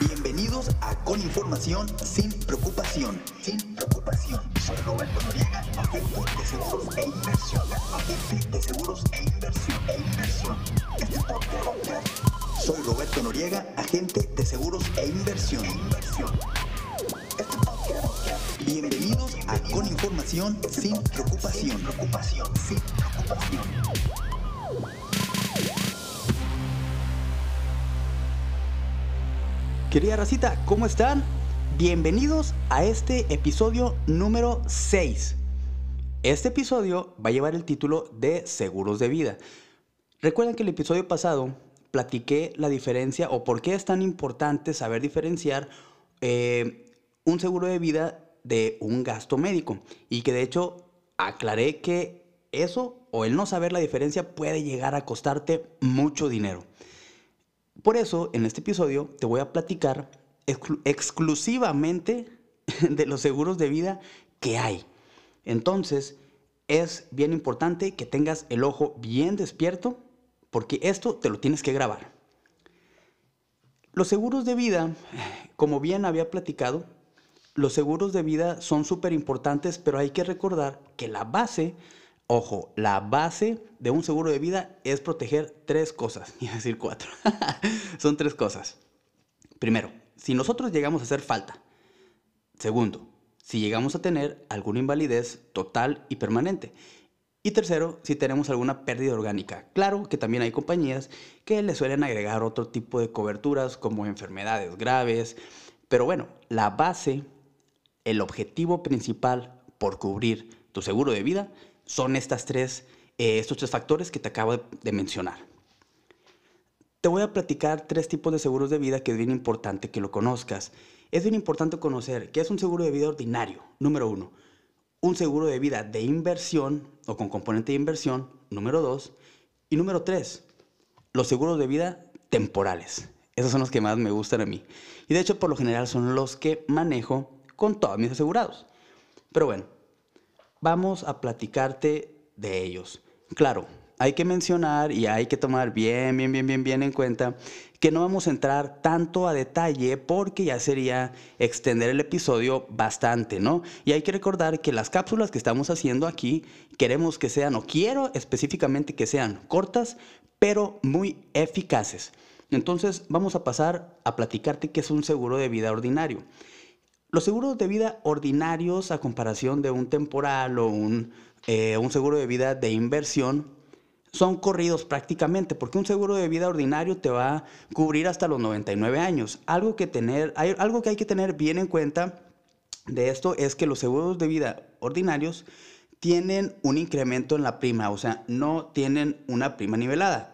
Bienvenidos a Con Información sin Preocupación. Sin preocupación. Soy Roberto Noriega, agente de seguros e inversión. Agente de seguros e inversión. E inversión. Este podcast. Soy Roberto Noriega, agente de seguros e inversión. Inversión. Este podcast. Bienvenidos a Con Información sin Preocupación. Preocupación. Sin preocupación. Querida racita, ¿cómo están? Bienvenidos a este episodio número 6. Este episodio va a llevar el título de Seguros de Vida. Recuerden que el episodio pasado platiqué la diferencia o por qué es tan importante saber diferenciar eh, un seguro de vida de un gasto médico. Y que de hecho aclaré que eso o el no saber la diferencia puede llegar a costarte mucho dinero. Por eso, en este episodio te voy a platicar exclusivamente de los seguros de vida que hay. Entonces, es bien importante que tengas el ojo bien despierto porque esto te lo tienes que grabar. Los seguros de vida, como bien había platicado, los seguros de vida son súper importantes, pero hay que recordar que la base Ojo, la base de un seguro de vida es proteger tres cosas, y decir cuatro. Son tres cosas. Primero, si nosotros llegamos a hacer falta. Segundo, si llegamos a tener alguna invalidez total y permanente. Y tercero, si tenemos alguna pérdida orgánica. Claro que también hay compañías que le suelen agregar otro tipo de coberturas como enfermedades graves. Pero bueno, la base, el objetivo principal por cubrir tu seguro de vida son estas tres, eh, estos tres factores que te acabo de, mencionar. Te voy a platicar tres tipos de seguros de vida que es bien importante que lo conozcas. Es bien importante conocer qué es un seguro de vida ordinario, número uno. Un seguro de vida de inversión o con componente de inversión, número dos. Y número tres, los seguros de vida temporales. Esos son los que más me gustan a mí. Y de hecho, por lo general, son los que manejo con todos mis asegurados. Pero bueno, vamos a platicarte de ellos. Claro, hay que mencionar y hay que tomar bien, bien, bien, bien, bien en cuenta que no vamos a entrar tanto a detalle porque ya sería extender el episodio bastante, ¿no? Y hay que recordar que las cápsulas que estamos haciendo aquí queremos que sean, o quiero específicamente que sean cortas, pero muy eficaces. Entonces vamos a pasar a platicarte qué es un seguro de vida ordinario. Los seguros de vida ordinarios a comparación de un temporal o un, eh, un seguro de vida de inversión son corridos prácticamente, porque un seguro de vida ordinario te va a cubrir hasta los 99 años. Algo que, tener, hay, algo que hay que tener bien en cuenta de esto es que los seguros de vida ordinarios tienen un incremento en la prima, o sea, no tienen una prima nivelada.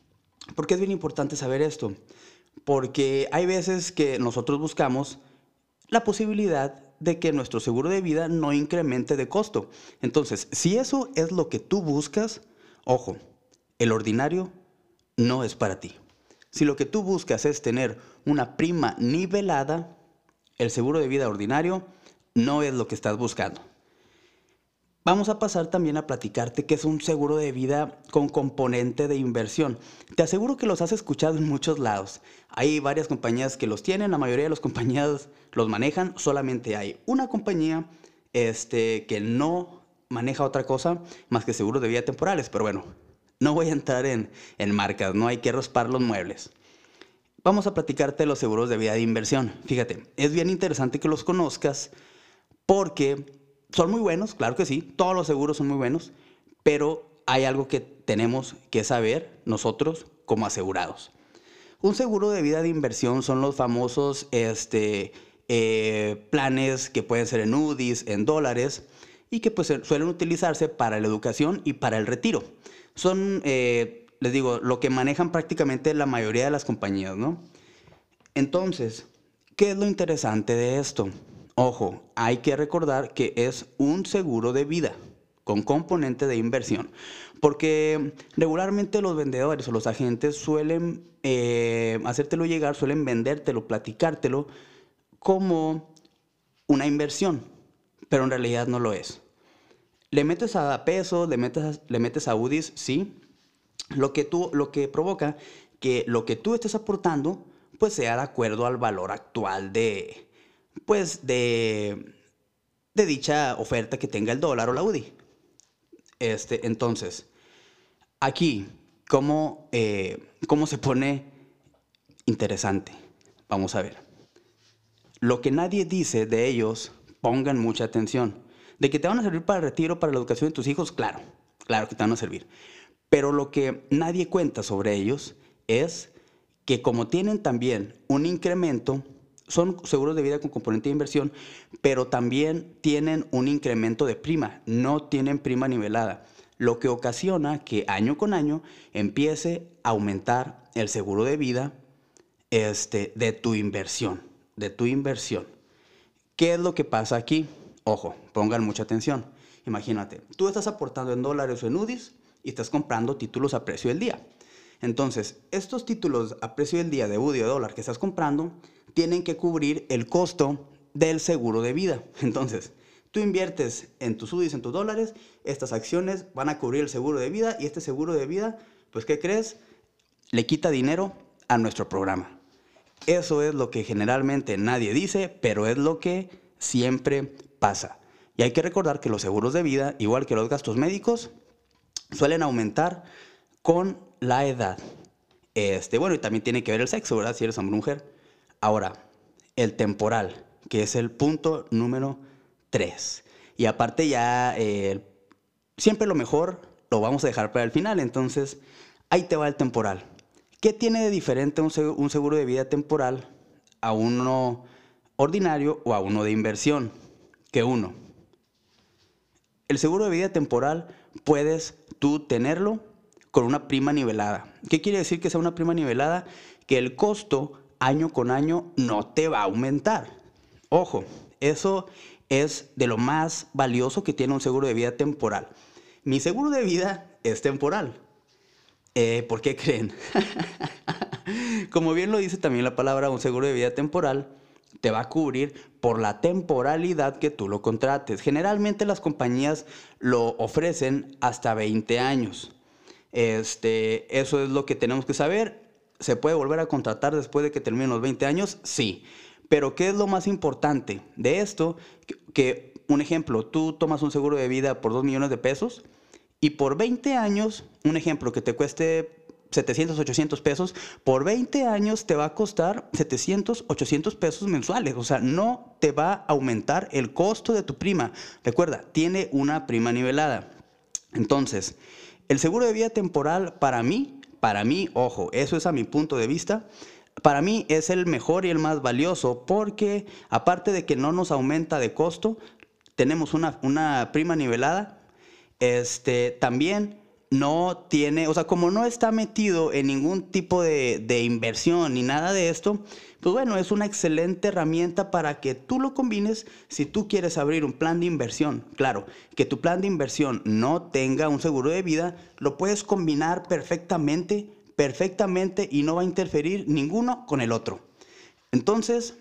¿Por qué es bien importante saber esto? Porque hay veces que nosotros buscamos la posibilidad de que nuestro seguro de vida no incremente de costo. Entonces, si eso es lo que tú buscas, ojo, el ordinario no es para ti. Si lo que tú buscas es tener una prima nivelada, el seguro de vida ordinario no es lo que estás buscando. Vamos a pasar también a platicarte que es un seguro de vida con componente de inversión. Te aseguro que los has escuchado en muchos lados. Hay varias compañías que los tienen, la mayoría de las compañías los manejan, solamente hay una compañía este, que no maneja otra cosa más que seguros de vida temporales, pero bueno, no voy a entrar en, en marcas, no hay que raspar los muebles. Vamos a platicarte los seguros de vida de inversión. Fíjate, es bien interesante que los conozcas porque son muy buenos, claro que sí, todos los seguros son muy buenos, pero hay algo que tenemos que saber nosotros como asegurados. Un seguro de vida de inversión son los famosos este, eh, planes que pueden ser en UDIs, en dólares, y que pues, suelen utilizarse para la educación y para el retiro. Son, eh, les digo, lo que manejan prácticamente la mayoría de las compañías, ¿no? Entonces, ¿qué es lo interesante de esto? Ojo, hay que recordar que es un seguro de vida con componente de inversión, porque regularmente los vendedores o los agentes suelen eh, hacértelo llegar, suelen vendértelo, platicártelo como una inversión, pero en realidad no lo es. Le metes a peso, le metes, le metes a UDIs, sí, lo que, tú, lo que provoca que lo que tú estés aportando pues sea de acuerdo al valor actual de, pues de, de dicha oferta que tenga el dólar o la UDI. Este, entonces, aquí, ¿cómo, eh, ¿cómo se pone interesante? Vamos a ver. Lo que nadie dice de ellos, pongan mucha atención. De que te van a servir para el retiro, para la educación de tus hijos, claro, claro que te van a servir. Pero lo que nadie cuenta sobre ellos es que como tienen también un incremento, son seguros de vida con componente de inversión, pero también tienen un incremento de prima, no tienen prima nivelada, lo que ocasiona que año con año empiece a aumentar el seguro de vida este, de tu inversión, de tu inversión. ¿Qué es lo que pasa aquí? Ojo, pongan mucha atención. Imagínate, tú estás aportando en dólares o en UDIs y estás comprando títulos a precio del día. Entonces, estos títulos a precio del día de UDI o dólar que estás comprando tienen que cubrir el costo del seguro de vida. Entonces, tú inviertes en tus UDIs, en tus dólares, estas acciones van a cubrir el seguro de vida y este seguro de vida, pues, ¿qué crees? Le quita dinero a nuestro programa. Eso es lo que generalmente nadie dice, pero es lo que siempre pasa. Y hay que recordar que los seguros de vida, igual que los gastos médicos, suelen aumentar con la edad. Este, bueno, y también tiene que ver el sexo, ¿verdad? Si eres hombre o mujer. Ahora, el temporal, que es el punto número 3. Y aparte ya, eh, siempre lo mejor lo vamos a dejar para el final. Entonces, ahí te va el temporal. ¿Qué tiene de diferente un seguro de vida temporal a uno ordinario o a uno de inversión? Que uno. El seguro de vida temporal puedes tú tenerlo con una prima nivelada. ¿Qué quiere decir que sea una prima nivelada? Que el costo año con año no te va a aumentar. Ojo, eso es de lo más valioso que tiene un seguro de vida temporal. Mi seguro de vida es temporal. Eh, ¿Por qué creen? Como bien lo dice también la palabra, un seguro de vida temporal te va a cubrir por la temporalidad que tú lo contrates. Generalmente las compañías lo ofrecen hasta 20 años. Este, eso es lo que tenemos que saber. ¿Se puede volver a contratar después de que terminen los 20 años? Sí. Pero ¿qué es lo más importante de esto? Que, un ejemplo, tú tomas un seguro de vida por 2 millones de pesos y por 20 años, un ejemplo que te cueste 700, 800 pesos, por 20 años te va a costar 700, 800 pesos mensuales. O sea, no te va a aumentar el costo de tu prima. Recuerda, tiene una prima nivelada. Entonces, el seguro de vida temporal para mí, para mí, ojo, eso es a mi punto de vista, para mí es el mejor y el más valioso porque aparte de que no nos aumenta de costo, tenemos una, una prima nivelada, este, también no tiene, o sea, como no está metido en ningún tipo de, de, inversión ni nada de esto, pues bueno, es una excelente herramienta para que tú lo combines si tú quieres abrir un plan de inversión. Claro, que tu plan de inversión no tenga un seguro de vida, lo puedes combinar perfectamente, perfectamente y no va a interferir ninguno con el otro. Entonces,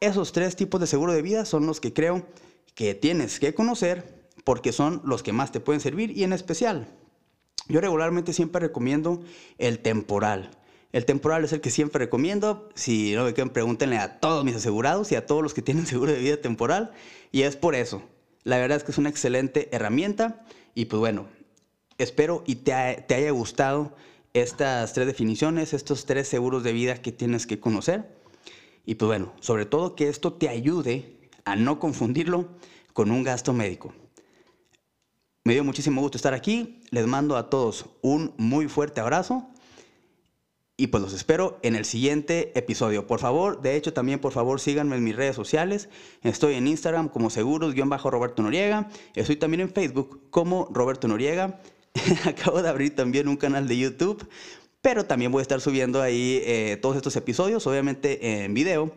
esos tres tipos de seguro de vida son los que creo que tienes que conocer porque son los que más te pueden servir y en especial yo regularmente siempre recomiendo el temporal. El temporal es el que siempre recomiendo. Si no me quedan, pregúntenle a todos mis asegurados y a todos los que tienen seguro de vida temporal. Y es por eso. La verdad es que es una excelente herramienta. Y pues bueno, espero y te, te haya gustado estas tres definiciones, estos tres seguros de vida que tienes que conocer. Y pues bueno, sobre todo que esto te ayude a no confundirlo con un gasto médico. Me dio muchísimo gusto estar aquí. Les mando a todos un muy fuerte abrazo. Y pues los espero en el siguiente episodio. Por favor, de hecho también por favor síganme en mis redes sociales. Estoy en Instagram como seguros-roberto Noriega. Estoy también en Facebook como Roberto Noriega. Acabo de abrir también un canal de YouTube. Pero también voy a estar subiendo ahí eh, todos estos episodios, obviamente en video.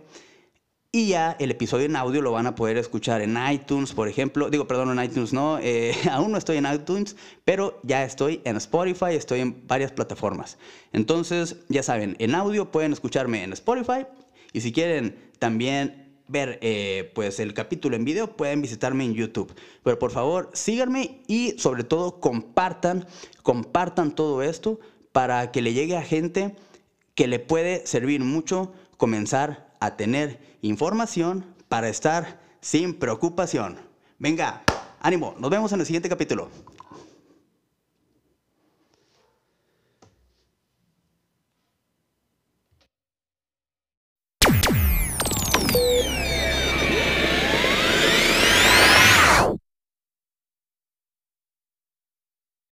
Y ya el episodio en audio lo van a poder escuchar en iTunes, por ejemplo. Digo, perdón, en iTunes no. Eh, aún no estoy en iTunes, pero ya estoy en Spotify, estoy en varias plataformas. Entonces, ya saben, en audio pueden escucharme en Spotify. Y si quieren también ver eh, pues el capítulo en video, pueden visitarme en YouTube. Pero por favor, síganme y sobre todo compartan, compartan todo esto para que le llegue a gente que le puede servir mucho comenzar a tener información para estar sin preocupación. Venga, ánimo, nos vemos en el siguiente capítulo.